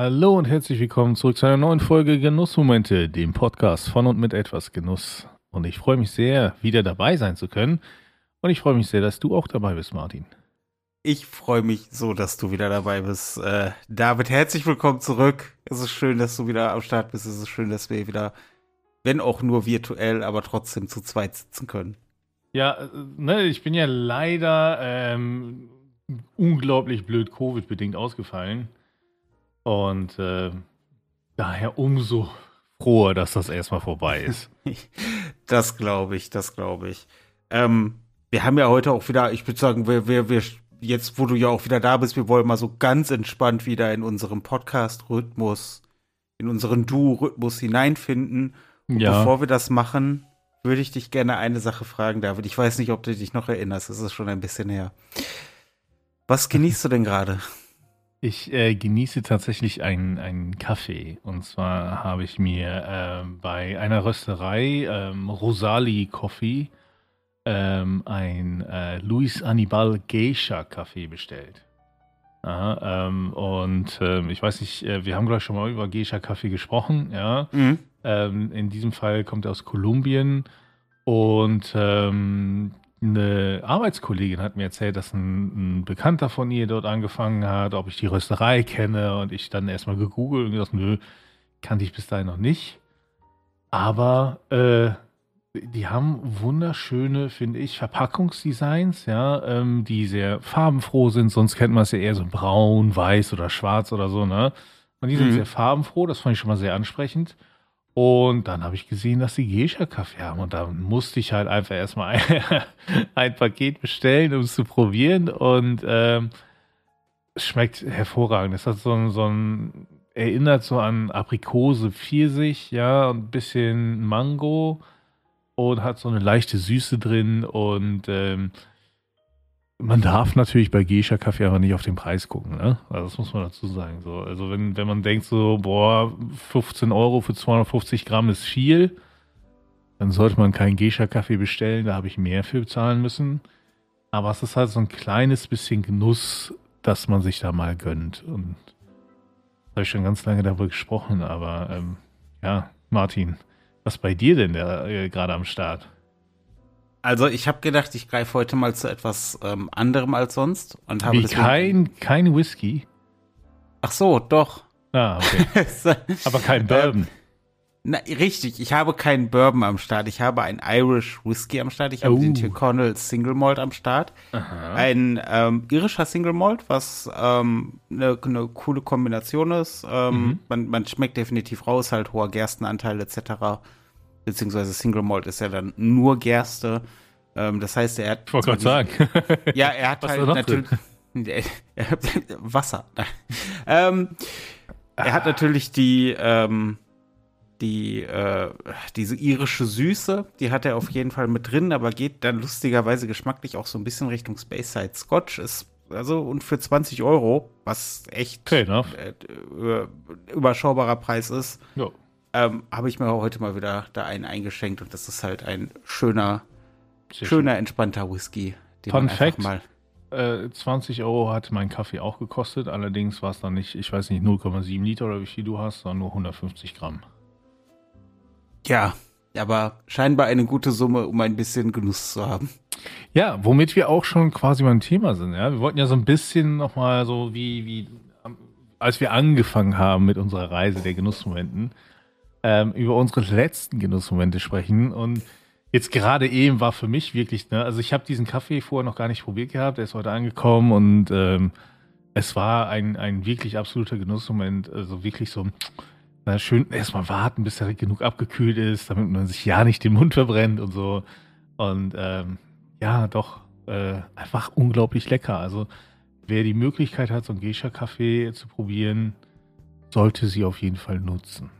Hallo und herzlich willkommen zurück zu einer neuen Folge Genussmomente, dem Podcast von und mit etwas Genuss. Und ich freue mich sehr, wieder dabei sein zu können. Und ich freue mich sehr, dass du auch dabei bist, Martin. Ich freue mich so, dass du wieder dabei bist. Äh, David, herzlich willkommen zurück. Es ist schön, dass du wieder am Start bist. Es ist schön, dass wir wieder, wenn auch nur virtuell, aber trotzdem zu zweit sitzen können. Ja, äh, ne, ich bin ja leider ähm, unglaublich blöd Covid-bedingt ausgefallen. Und äh, daher umso froher, dass das erstmal vorbei ist. das glaube ich, das glaube ich. Ähm, wir haben ja heute auch wieder, ich würde sagen, wir, wir, wir, jetzt, wo du ja auch wieder da bist, wir wollen mal so ganz entspannt wieder in unserem Podcast-Rhythmus, in unseren Duo-Rhythmus hineinfinden. Und ja. bevor wir das machen, würde ich dich gerne eine Sache fragen, David. Ich weiß nicht, ob du dich noch erinnerst. Es ist schon ein bisschen her. Was genießt du denn gerade? Ich äh, genieße tatsächlich einen, einen Kaffee. Und zwar habe ich mir äh, bei einer Rösterei, ähm, Rosali Coffee, ähm, ein äh, Luis Anibal Geisha Kaffee bestellt. Aha, ähm, und ähm, ich weiß nicht, äh, wir haben gleich schon mal über Geisha Kaffee gesprochen, ja. Mhm. Ähm, in diesem Fall kommt er aus Kolumbien und ähm, eine Arbeitskollegin hat mir erzählt, dass ein, ein, Bekannter von ihr dort angefangen hat, ob ich die Rösterei kenne und ich dann erstmal gegoogelt und gesagt, nö, kannte ich bis dahin noch nicht. Aber äh, die haben wunderschöne, finde ich, Verpackungsdesigns, ja, ähm, die sehr farbenfroh sind. Sonst kennt man es ja eher so braun, weiß oder schwarz oder so, ne? Und die sind mhm. sehr farbenfroh, das fand ich schon mal sehr ansprechend. Und dann habe ich gesehen, dass sie Geisha-Kaffee haben. Und da musste ich halt einfach erstmal ein, ein Paket bestellen, um es zu probieren. Und ähm, es schmeckt hervorragend. Es hat so ein, so ein, erinnert so an Aprikose, Pfirsich, ja, und ein bisschen Mango. Und hat so eine leichte Süße drin. Und ähm, man darf natürlich bei Geisha Kaffee aber nicht auf den Preis gucken, ne? Also das muss man dazu sagen. So, also wenn, wenn man denkt so, boah, 15 Euro für 250 Gramm ist viel, dann sollte man keinen Geisha Kaffee bestellen, da habe ich mehr für bezahlen müssen. Aber es ist halt so ein kleines bisschen Genuss, dass man sich da mal gönnt. Und da habe ich schon ganz lange darüber gesprochen, aber ähm, ja, Martin, was bei dir denn äh, gerade am Start? Also ich habe gedacht, ich greife heute mal zu etwas ähm, anderem als sonst und habe Wie kein kein Whisky. Ach so, doch. Ah, okay. Aber kein Bourbon. Na, richtig, ich habe keinen Bourbon am Start. Ich habe ein Irish Whisky am Start. Ich habe oh. den Tyrconnell Single Malt am Start. Aha. Ein ähm, irischer Single Malt, was eine ähm, ne coole Kombination ist. Ähm, mhm. man, man schmeckt definitiv raus, halt hoher Gerstenanteil etc beziehungsweise Single Malt ist ja dann nur Gerste. Ähm, das heißt, er hat. Ich wollte gerade sagen. Ja, er hat halt natürlich. Wasser. ähm. Er hat ah. natürlich die, ähm, die, äh, diese irische Süße, die hat er auf jeden Fall mit drin, aber geht dann lustigerweise geschmacklich auch so ein bisschen Richtung Space Side Scotch. Ist also und für 20 Euro, was echt äh, überschaubarer Preis ist, ja ähm, habe ich mir heute mal wieder da einen eingeschenkt und das ist halt ein schöner, Sehr schöner, schön. entspannter Whisky. Den Fun man Fact, mal äh, 20 Euro hat mein Kaffee auch gekostet, allerdings war es dann nicht, ich weiß nicht, 0,7 Liter oder wie viel du hast, sondern nur 150 Gramm. Ja, aber scheinbar eine gute Summe, um ein bisschen Genuss zu haben. Ja, womit wir auch schon quasi beim Thema sind. Ja, wir wollten ja so ein bisschen nochmal so wie, wie, als wir angefangen haben mit unserer Reise der Genussmomenten, ähm, über unsere letzten Genussmomente sprechen. Und jetzt gerade eben war für mich wirklich, ne, also ich habe diesen Kaffee vorher noch gar nicht probiert gehabt, er ist heute angekommen und ähm, es war ein, ein wirklich absoluter Genussmoment. Also wirklich so, na, schön erstmal warten, bis er genug abgekühlt ist, damit man sich ja nicht den Mund verbrennt und so. Und ähm, ja, doch, äh, einfach unglaublich lecker. Also wer die Möglichkeit hat, so einen Geisha-Kaffee zu probieren, sollte sie auf jeden Fall nutzen.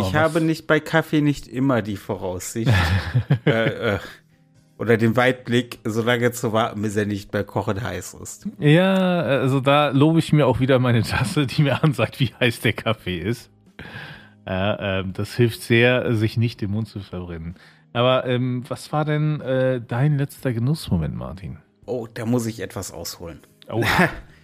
Ich habe nicht bei Kaffee nicht immer die Voraussicht äh, äh, oder den Weitblick, so lange zu warten, bis er nicht bei Kochen heiß ist. Ja, also da lobe ich mir auch wieder meine Tasse, die mir ansagt, wie heiß der Kaffee ist. Äh, das hilft sehr, sich nicht den Mund zu verbrennen. Aber ähm, was war denn äh, dein letzter Genussmoment, Martin? Oh, da muss ich etwas ausholen. Oh.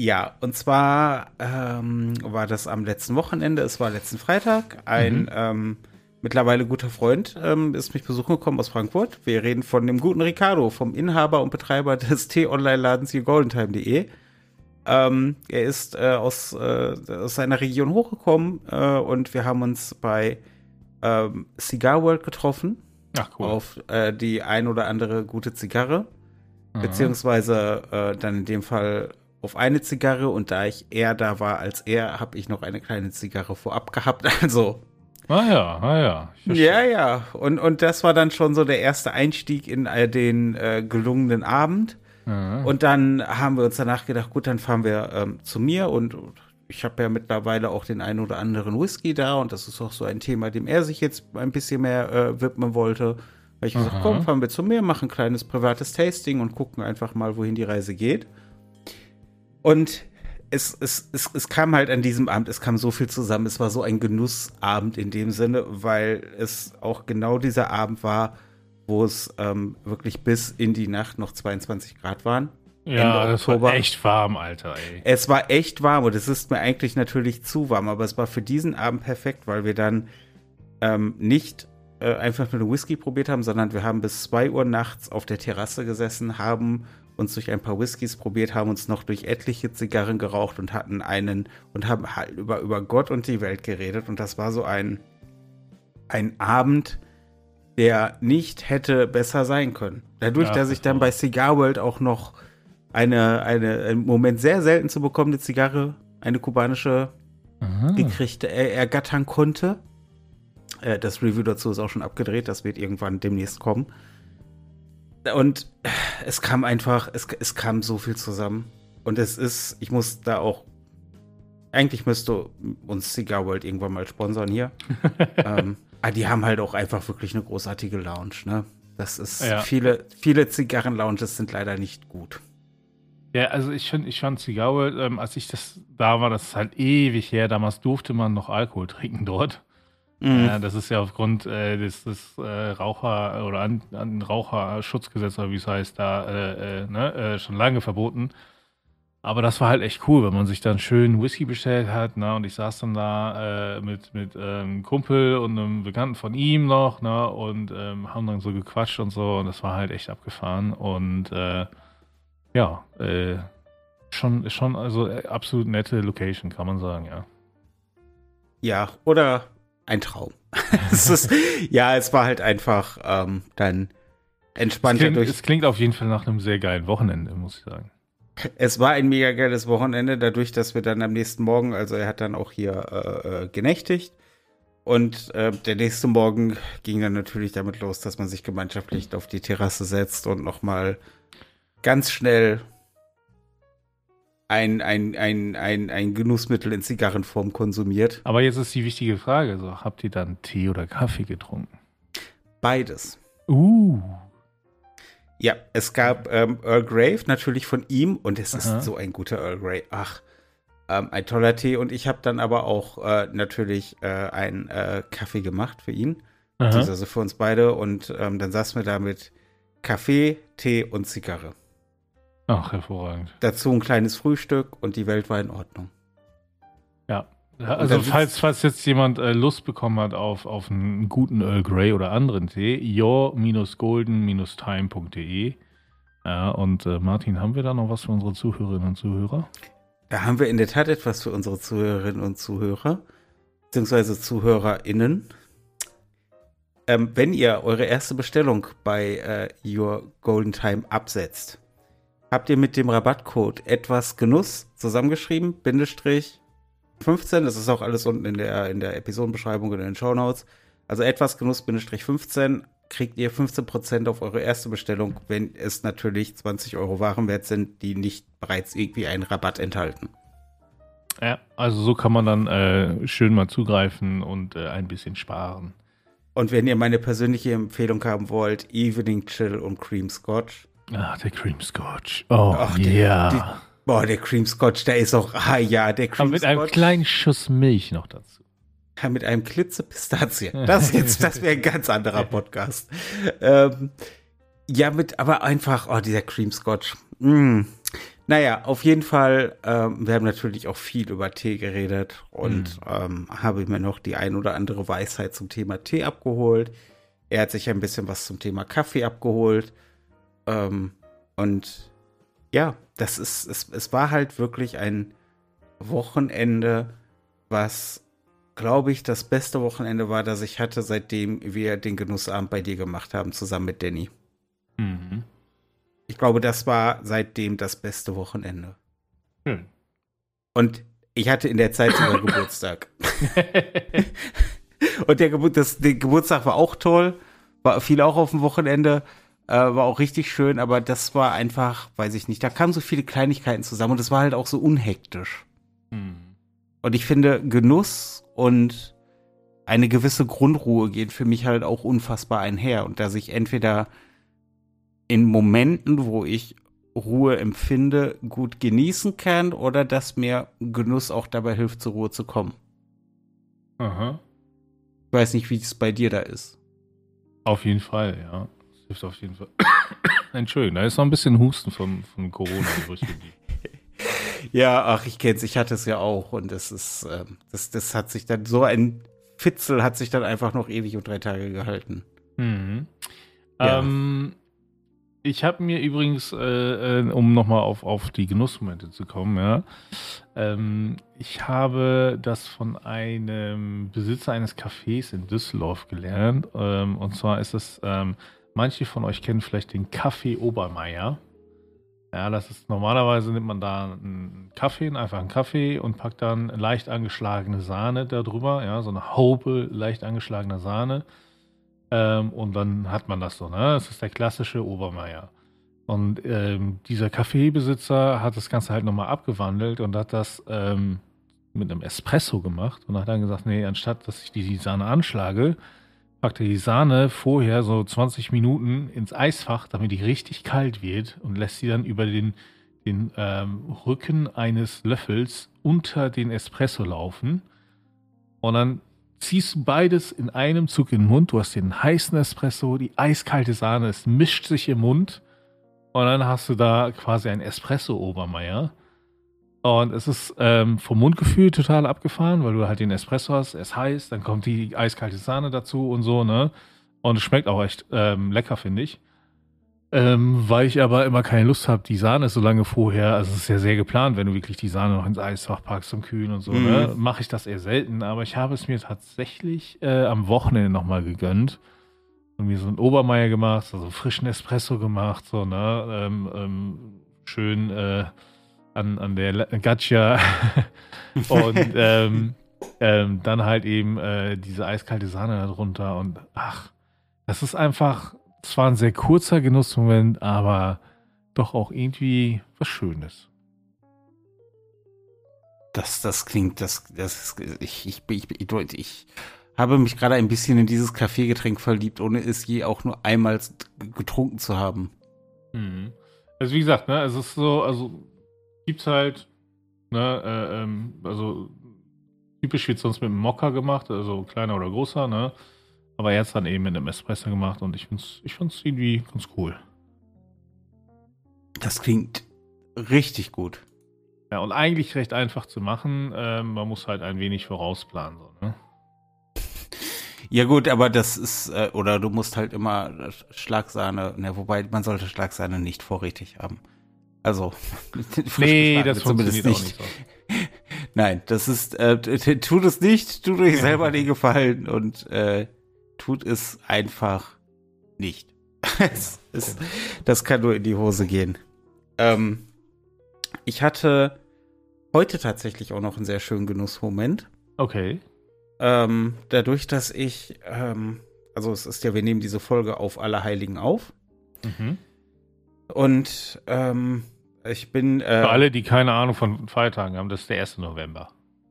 Ja, und zwar ähm, war das am letzten Wochenende, es war letzten Freitag. Ein mhm. ähm, mittlerweile guter Freund ähm, ist mich besuchen gekommen aus Frankfurt. Wir reden von dem guten Ricardo, vom Inhaber und Betreiber des T-Online-Ladens YouGoldenTime.de. Ähm, er ist äh, aus, äh, aus seiner Region hochgekommen äh, und wir haben uns bei ähm, Cigar World getroffen. Ach, cool. Auf äh, die ein oder andere gute Zigarre. Aha. Beziehungsweise äh, dann in dem Fall auf eine Zigarre und da ich eher da war als er, habe ich noch eine kleine Zigarre vorab gehabt. Also. Ah ja, ah ja. Ja, ja. Und, und das war dann schon so der erste Einstieg in den äh, gelungenen Abend. Mhm. Und dann haben wir uns danach gedacht, gut, dann fahren wir ähm, zu mir und ich habe ja mittlerweile auch den einen oder anderen Whisky da und das ist auch so ein Thema, dem er sich jetzt ein bisschen mehr äh, widmen wollte. Weil ich gesagt, komm, fahren wir zu mir, machen ein kleines privates Tasting und gucken einfach mal, wohin die Reise geht. Und es, es, es, es kam halt an diesem Abend, es kam so viel zusammen. Es war so ein Genussabend in dem Sinne, weil es auch genau dieser Abend war, wo es ähm, wirklich bis in die Nacht noch 22 Grad waren. Ja, Ende das war echt warm, Alter. Ey. Es war echt warm und es ist mir eigentlich natürlich zu warm, aber es war für diesen Abend perfekt, weil wir dann ähm, nicht äh, einfach nur Whisky probiert haben, sondern wir haben bis 2 Uhr nachts auf der Terrasse gesessen, haben uns durch ein paar Whiskys probiert, haben uns noch durch etliche Zigarren geraucht und hatten einen und haben halt über, über Gott und die Welt geredet. Und das war so ein, ein Abend, der nicht hätte besser sein können. Dadurch, ja, dass ich dann bei Cigar World auch noch eine, eine im Moment sehr selten zu bekommende Zigarre, eine kubanische, Aha. gekriegt, er, ergattern konnte. Äh, das Review dazu ist auch schon abgedreht, das wird irgendwann demnächst kommen. Und es kam einfach, es, es kam so viel zusammen. Und es ist, ich muss da auch, eigentlich müsste uns Cigar World irgendwann mal sponsern hier. ähm, aber die haben halt auch einfach wirklich eine großartige Lounge, ne? Das ist, ja. viele, viele Zigarren-Lounges sind leider nicht gut. Ja, also ich finde, ich fand Cigar World, ähm, als ich das da war, das ist halt ewig her. Damals durfte man noch Alkohol trinken dort. Mhm. Ja, das ist ja aufgrund äh, des, des äh, Raucher- oder an, an Raucherschutzgesetz, oder wie es heißt, da äh, äh ne, äh, schon lange verboten. Aber das war halt echt cool, wenn man sich dann schön Whisky bestellt hat, ne? Und ich saß dann da äh, mit, mit ähm, Kumpel und einem Bekannten von ihm noch, ne? Und ähm, haben dann so gequatscht und so. Und das war halt echt abgefahren. Und ja, äh, schon, schon, also absolut nette Location, kann man sagen, ja. Ja, oder ein Traum. es ist, ja, es war halt einfach ähm, dann entspannter es klingt, durch. Es klingt auf jeden Fall nach einem sehr geilen Wochenende, muss ich sagen. Es war ein mega geiles Wochenende, dadurch, dass wir dann am nächsten Morgen, also er hat dann auch hier äh, äh, genächtigt. Und äh, der nächste Morgen ging dann natürlich damit los, dass man sich gemeinschaftlich auf die Terrasse setzt und nochmal ganz schnell ein, ein, ein, ein, ein Genussmittel in Zigarrenform konsumiert. Aber jetzt ist die wichtige Frage: so, Habt ihr dann Tee oder Kaffee getrunken? Beides. Uh. Ja, es gab ähm, Earl Grey natürlich von ihm und es Aha. ist so ein guter Earl Grey. Ach, ähm, ein toller Tee. Und ich habe dann aber auch äh, natürlich äh, einen äh, Kaffee gemacht für ihn. Also für uns beide. Und ähm, dann saßen wir da mit Kaffee, Tee und Zigarre. Ach, hervorragend. Dazu ein kleines Frühstück und die Welt war in Ordnung. Ja. Also falls, falls jetzt jemand äh, Lust bekommen hat auf, auf einen guten Earl Grey oder anderen Tee, your-golden-time.de. Ja, und äh, Martin, haben wir da noch was für unsere Zuhörerinnen und Zuhörer? Da haben wir in der Tat etwas für unsere Zuhörerinnen und Zuhörer, beziehungsweise ZuhörerInnen. Ähm, wenn ihr eure erste Bestellung bei äh, Your Golden Time absetzt, habt ihr mit dem Rabattcode etwas Genuss zusammengeschrieben, Bindestrich 15, das ist auch alles unten in der, in der Episodenbeschreibung und in den Show Notes. Also etwas Genuss, Bindestrich 15, kriegt ihr 15% auf eure erste Bestellung, wenn es natürlich 20 Euro Warenwert sind, die nicht bereits irgendwie einen Rabatt enthalten. Ja, also so kann man dann äh, schön mal zugreifen und äh, ein bisschen sparen. Und wenn ihr meine persönliche Empfehlung haben wollt, Evening Chill und Cream Scotch, Ach, der Cream Scotch. Oh, Ach, ja. Der, boah, der Cream Scotch, der ist auch, ah ja, der Cream Aber mit einem kleinen Schuss Milch noch dazu. Ja, mit einem Klitze Pistazie. Das jetzt, das wäre ein ganz anderer Podcast. ähm, ja, mit, aber einfach, oh, dieser Cream Scotch. mh. Naja, auf jeden Fall, ähm, wir haben natürlich auch viel über Tee geredet und mhm. ähm, habe mir noch die ein oder andere Weisheit zum Thema Tee abgeholt. Er hat sich ein bisschen was zum Thema Kaffee abgeholt. Ähm, und ja, das ist, es, es war halt wirklich ein Wochenende, was, glaube ich, das beste Wochenende war, das ich hatte, seitdem wir den Genussabend bei dir gemacht haben, zusammen mit Danny. Mhm. Ich glaube, das war seitdem das beste Wochenende. Hm. Und ich hatte in der Zeit sogar Geburtstag. Und der, Gebur das, der Geburtstag war auch toll, war viel auch auf dem Wochenende, äh, war auch richtig schön, aber das war einfach, weiß ich nicht, da kamen so viele Kleinigkeiten zusammen und es war halt auch so unhektisch. Hm. Und ich finde, Genuss und eine gewisse Grundruhe gehen für mich halt auch unfassbar einher und dass ich entweder in Momenten, wo ich Ruhe empfinde, gut genießen kann oder dass mir Genuss auch dabei hilft, zur Ruhe zu kommen. Aha. Ich weiß nicht, wie es bei dir da ist. Auf jeden Fall, ja. Das hilft auf jeden Fall. Entschuldigung, da ist noch ein bisschen Husten von, von Corona übrig Ja, ach, ich kenn's, ich hatte es ja auch und es ist, äh, das, das hat sich dann, so ein Fitzel hat sich dann einfach noch ewig und drei Tage gehalten. Mhm. Ja. Ähm, ich habe mir übrigens, äh, äh, um nochmal auf, auf die Genussmomente zu kommen, ja, ähm, ich habe das von einem Besitzer eines Cafés in Düsseldorf gelernt. Ähm, und zwar ist es, ähm, manche von euch kennen vielleicht den Kaffee Obermeier. Ja, das ist normalerweise nimmt man da einen Kaffee, einfach einen Kaffee und packt dann leicht angeschlagene Sahne darüber, ja, so eine Haube leicht angeschlagene Sahne ähm, und dann hat man das so, ne? Das ist der klassische Obermeier. Und ähm, dieser Kaffeebesitzer hat das Ganze halt nochmal abgewandelt und hat das ähm, mit einem Espresso gemacht und hat dann gesagt, nee, anstatt dass ich die, die Sahne anschlage, packt er die Sahne vorher so 20 Minuten ins Eisfach, damit die richtig kalt wird und lässt sie dann über den, den ähm, Rücken eines Löffels unter den Espresso laufen. Und dann ziehst du beides in einem Zug in den Mund. Du hast den heißen Espresso, die eiskalte Sahne, es mischt sich im Mund. Und dann hast du da quasi ein Espresso-Obermeier. Und es ist ähm, vom Mundgefühl total abgefahren, weil du halt den Espresso hast, er ist heiß, dann kommt die eiskalte Sahne dazu und so, ne? Und es schmeckt auch echt ähm, lecker, finde ich. Ähm, weil ich aber immer keine Lust habe, die Sahne so lange vorher, also es ist ja sehr geplant, wenn du wirklich die Sahne noch ins Eisfach packst zum Kühlen und so, ne? mhm. ne? Mache ich das eher selten, aber ich habe es mir tatsächlich äh, am Wochenende nochmal gegönnt und mir so ein Obermeier gemacht, also frischen Espresso gemacht, so, ne? Ähm, ähm, schön äh, an, an der Gaccia und ähm, ähm, dann halt eben äh, diese eiskalte Sahne darunter und ach, das ist einfach es war ein sehr kurzer Genussmoment, aber doch auch irgendwie was Schönes. Das, das klingt, das, das, ich, ich, ich, ich, ich habe mich gerade ein bisschen in dieses Kaffeegetränk verliebt, ohne es je auch nur einmal getrunken zu haben. Mhm. Also wie gesagt, ne, es ist so, also gibt's halt, ne, äh, ähm, also typisch wird sonst mit einem Mokka gemacht, also kleiner oder großer, ne, aber er hat es dann eben mit einem Espresso gemacht und ich finde es ich find's irgendwie ganz cool. Das klingt richtig gut. Ja, und eigentlich recht einfach zu machen. Ähm, man muss halt ein wenig vorausplanen. So, ne? Ja gut, aber das ist, äh, oder du musst halt immer Schlagsahne, ne, wobei man sollte Schlagsahne nicht vorrätig haben. Also, nee, das zumindest nicht. nicht so. Nein, das ist, äh, tut es nicht, tut euch selber den Gefallen und äh, tut es einfach nicht. es, es, das kann nur in die Hose gehen. Ähm, ich hatte heute tatsächlich auch noch einen sehr schönen Genussmoment. Okay. Ähm, dadurch, dass ich, ähm, also es ist ja, wir nehmen diese Folge auf Allerheiligen auf. Mhm. Und ähm, ich bin. Äh, Für alle, die keine Ahnung von Feiertagen haben, das ist der 1. November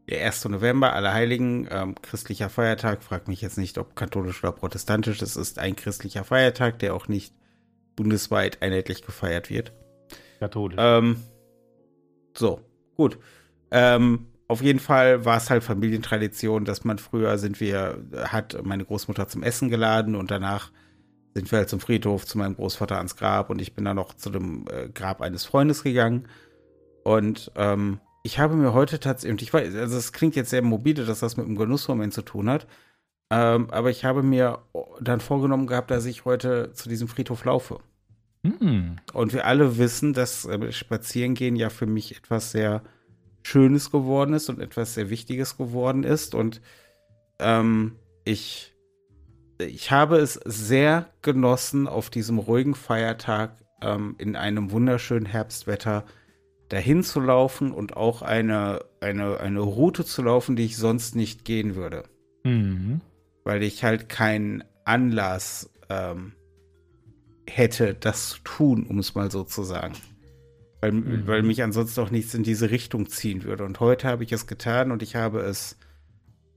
der 1. November, Allerheiligen, ähm, christlicher Feiertag. Frag mich jetzt nicht, ob katholisch oder protestantisch. Es ist ein christlicher Feiertag, der auch nicht bundesweit einheitlich gefeiert wird. Katholisch. Ähm, so, gut. Ähm, auf jeden Fall war es halt Familientradition, dass man früher sind wir, hat meine Großmutter zum Essen geladen und danach sind wir halt zum Friedhof zu meinem Großvater ans Grab und ich bin dann noch zu dem äh, Grab eines Freundes gegangen. Und ähm, ich habe mir heute tatsächlich, ich weiß, also es klingt jetzt sehr mobile, dass das mit dem Genussmoment zu tun hat, ähm, aber ich habe mir dann vorgenommen gehabt, dass ich heute zu diesem Friedhof laufe. Mhm. Und wir alle wissen, dass äh, Spazierengehen ja für mich etwas sehr Schönes geworden ist und etwas sehr Wichtiges geworden ist. Und ähm, ich, ich habe es sehr genossen, auf diesem ruhigen Feiertag ähm, in einem wunderschönen Herbstwetter dahin zu laufen und auch eine, eine, eine Route zu laufen, die ich sonst nicht gehen würde. Mhm. Weil ich halt keinen Anlass ähm, hätte, das zu tun, um es mal so zu sagen. Weil, mhm. weil mich ansonsten auch nichts in diese Richtung ziehen würde. Und heute habe ich es getan und ich habe es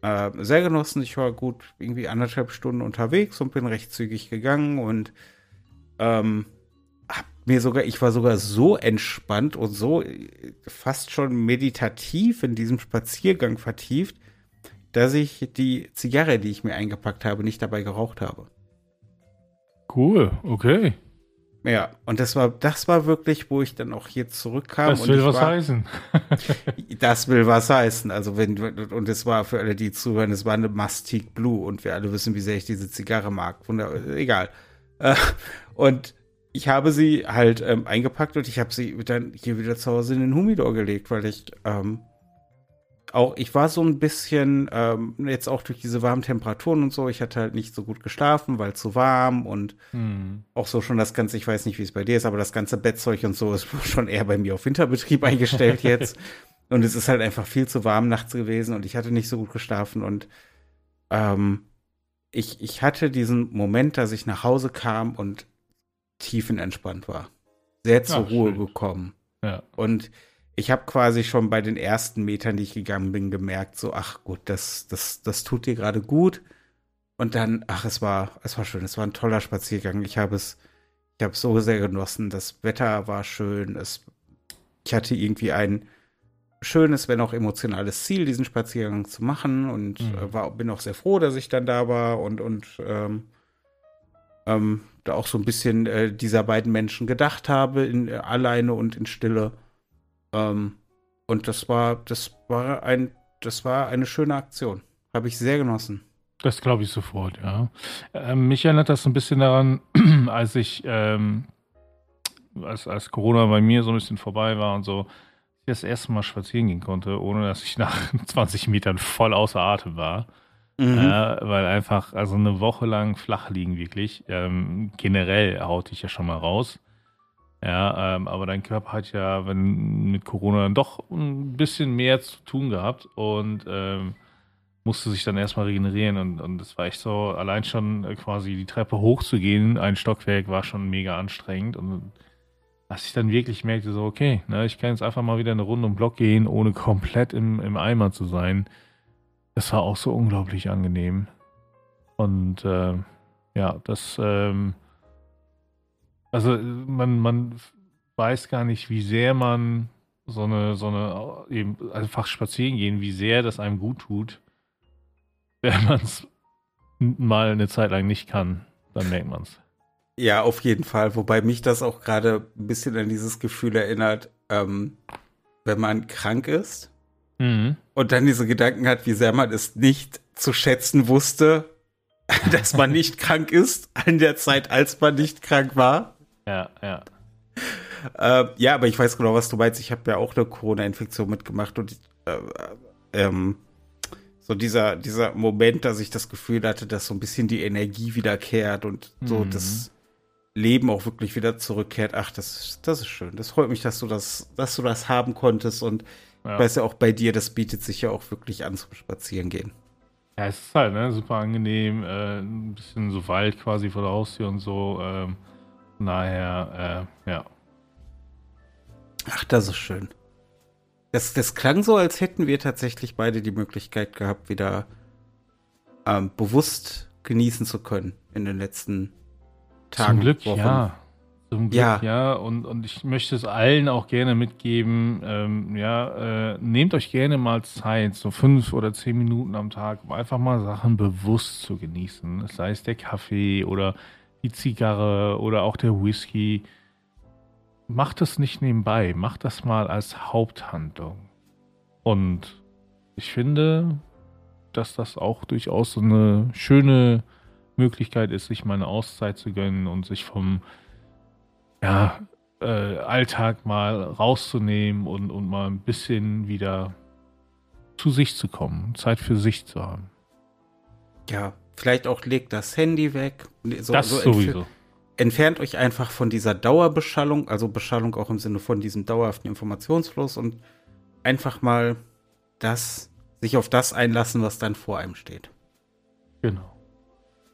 äh, sehr genossen. Ich war gut irgendwie anderthalb Stunden unterwegs und bin recht zügig gegangen und ähm, hab mir sogar, ich war sogar so entspannt und so äh, fast schon meditativ in diesem Spaziergang vertieft, dass ich die Zigarre, die ich mir eingepackt habe, nicht dabei geraucht habe. Cool, okay. Ja, und das war, das war wirklich, wo ich dann auch hier zurückkam. Das will was war, heißen. das will was heißen. Also wenn, und es war für alle, die zuhören, es war eine Mastic Blue und wir alle wissen, wie sehr ich diese Zigarre mag. Wunder, egal. Äh, und ich habe sie halt ähm, eingepackt und ich habe sie dann hier wieder zu Hause in den Humidor gelegt, weil ich ähm, auch, ich war so ein bisschen, ähm, jetzt auch durch diese warmen Temperaturen und so, ich hatte halt nicht so gut geschlafen, weil zu warm und hm. auch so schon das ganze, ich weiß nicht, wie es bei dir ist, aber das ganze Bettzeug und so ist schon eher bei mir auf Winterbetrieb eingestellt jetzt. und es ist halt einfach viel zu warm nachts gewesen und ich hatte nicht so gut geschlafen und ähm, ich, ich hatte diesen Moment, dass ich nach Hause kam und tiefenentspannt war. Sehr zur Ach, Ruhe schön. gekommen. Ja. Und ich habe quasi schon bei den ersten Metern, die ich gegangen bin, gemerkt, so, ach gut, das, das, das tut dir gerade gut. Und dann, ach, es war, es war schön, es war ein toller Spaziergang. Ich habe es, ich habe es so sehr genossen. Das Wetter war schön. Es, ich hatte irgendwie ein schönes, wenn auch emotionales Ziel, diesen Spaziergang zu machen. Und mhm. äh, war, bin auch sehr froh, dass ich dann da war und, und ähm, ähm, da auch so ein bisschen äh, dieser beiden Menschen gedacht habe, in, äh, alleine und in Stille. Ähm, und das war, das war ein, das war eine schöne Aktion. Habe ich sehr genossen. Das glaube ich sofort, ja. Ähm, mich erinnert das so ein bisschen daran, als ich, ähm, als, als Corona bei mir so ein bisschen vorbei war und so, ich das erste Mal spazieren gehen konnte, ohne dass ich nach 20 Metern voll außer Atem war. Mhm. Äh, weil einfach, also eine Woche lang flach liegen wirklich. Ähm, generell haut dich ja schon mal raus. Ja, ähm, aber dein Körper hat ja, wenn mit Corona dann doch ein bisschen mehr zu tun gehabt und ähm, musste sich dann erstmal regenerieren und, und das war echt so, allein schon äh, quasi die Treppe hochzugehen, ein Stockwerk war schon mega anstrengend und als ich dann wirklich merkte, so, okay, ne, ich kann jetzt einfach mal wieder eine Runde um Block gehen, ohne komplett im, im Eimer zu sein. Das war auch so unglaublich angenehm. Und äh, ja, das ähm, also man, man weiß gar nicht, wie sehr man so eine, so eine, eben einfach spazieren gehen, wie sehr das einem gut tut. Wenn man es mal eine Zeit lang nicht kann, dann merkt man es. Ja, auf jeden Fall. Wobei mich das auch gerade ein bisschen an dieses Gefühl erinnert, ähm, wenn man krank ist mhm. und dann diese Gedanken hat, wie sehr man es nicht zu schätzen wusste, dass man nicht krank ist, an der Zeit, als man nicht krank war. Ja, ja. Äh, ja, aber ich weiß genau, was du meinst. Ich habe ja auch eine Corona-Infektion mitgemacht und äh, ähm, so dieser, dieser Moment, dass ich das Gefühl hatte, dass so ein bisschen die Energie wiederkehrt und so mhm. das Leben auch wirklich wieder zurückkehrt. Ach, das, das ist schön. Das freut mich, dass du das, dass du das haben konntest und ja. ich weiß ja auch bei dir, das bietet sich ja auch wirklich an zum Spazierengehen. Ja, es ist halt ne, super angenehm, äh, ein bisschen so Wald quasi vor der Haustür und so. Ähm daher, äh, ja. Ach, das ist schön. Das, das klang so, als hätten wir tatsächlich beide die Möglichkeit gehabt, wieder ähm, bewusst genießen zu können in den letzten Tagen. Zum Glück, Wochen. ja. Zum Glück, ja. ja. Und, und ich möchte es allen auch gerne mitgeben. Ähm, ja, äh, nehmt euch gerne mal Zeit, so fünf oder zehn Minuten am Tag, um einfach mal Sachen bewusst zu genießen. Sei es der Kaffee oder die Zigarre oder auch der Whisky, macht das nicht nebenbei, macht das mal als Haupthandlung. Und ich finde, dass das auch durchaus so eine schöne Möglichkeit ist, sich mal eine Auszeit zu gönnen und sich vom ja, äh, Alltag mal rauszunehmen und, und mal ein bisschen wieder zu sich zu kommen, Zeit für sich zu haben. Ja, vielleicht auch legt das Handy weg. So, das so sowieso. Entfernt euch einfach von dieser Dauerbeschallung, also Beschallung auch im Sinne von diesem dauerhaften Informationsfluss und einfach mal das, sich auf das einlassen, was dann vor einem steht. Genau.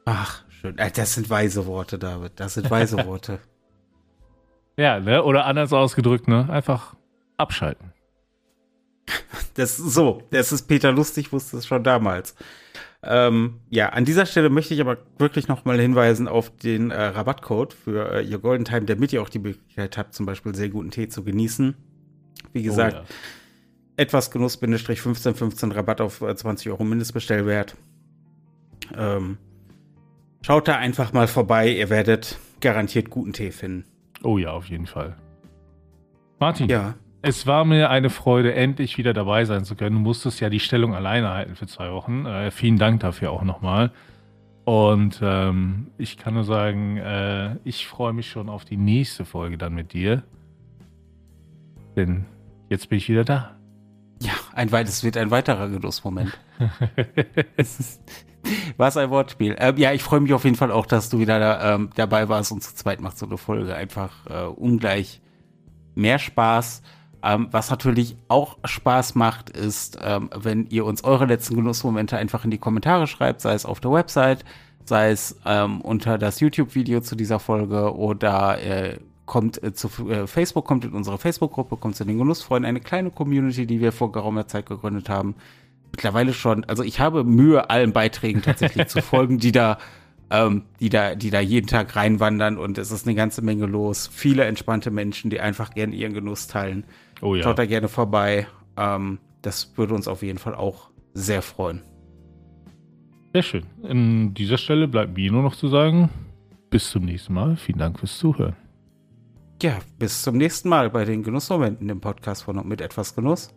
Ach, schön. Äh, das sind weise Worte, David. Das sind weise Worte. ja, ne? Oder anders ausgedrückt, ne? Einfach abschalten. Das so, das ist Peter Lustig, wusste es schon damals. Ähm, ja, an dieser Stelle möchte ich aber wirklich nochmal hinweisen auf den äh, Rabattcode für äh, ihr Golden Time, damit ihr auch die Möglichkeit habt, zum Beispiel sehr guten Tee zu genießen. Wie gesagt, oh, ja. etwas Genuss-1515 Rabatt auf 20 äh, Euro Mindestbestellwert. Ähm, schaut da einfach mal vorbei, ihr werdet garantiert guten Tee finden. Oh ja, auf jeden Fall. Martin. Ja. Es war mir eine Freude, endlich wieder dabei sein zu können. Du musstest ja die Stellung alleine halten für zwei Wochen. Äh, vielen Dank dafür auch nochmal. Und ähm, ich kann nur sagen, äh, ich freue mich schon auf die nächste Folge dann mit dir. Denn jetzt bin ich wieder da. Ja, ein es wird ein weiterer Genussmoment. Was ein Wortspiel. Ähm, ja, ich freue mich auf jeden Fall auch, dass du wieder da, ähm, dabei warst und zu zweit macht so eine Folge einfach äh, ungleich mehr Spaß. Ähm, was natürlich auch Spaß macht, ist, ähm, wenn ihr uns eure letzten Genussmomente einfach in die Kommentare schreibt, sei es auf der Website, sei es ähm, unter das YouTube-Video zu dieser Folge oder äh, kommt äh, zu äh, Facebook, kommt in unsere Facebook-Gruppe, kommt zu den Genussfreunden, eine kleine Community, die wir vor geraumer Zeit gegründet haben. Mittlerweile schon, also ich habe Mühe, allen Beiträgen tatsächlich zu folgen, die da ähm, die da, die da jeden Tag reinwandern und es ist eine ganze Menge los. Viele entspannte Menschen, die einfach gerne ihren Genuss teilen. Oh ja. Schaut da gerne vorbei. Ähm, das würde uns auf jeden Fall auch sehr freuen. Sehr schön. An dieser Stelle bleibt mir nur noch zu sagen, bis zum nächsten Mal. Vielen Dank fürs Zuhören. Ja, bis zum nächsten Mal bei den Genussmomenten im Podcast von und mit etwas Genuss.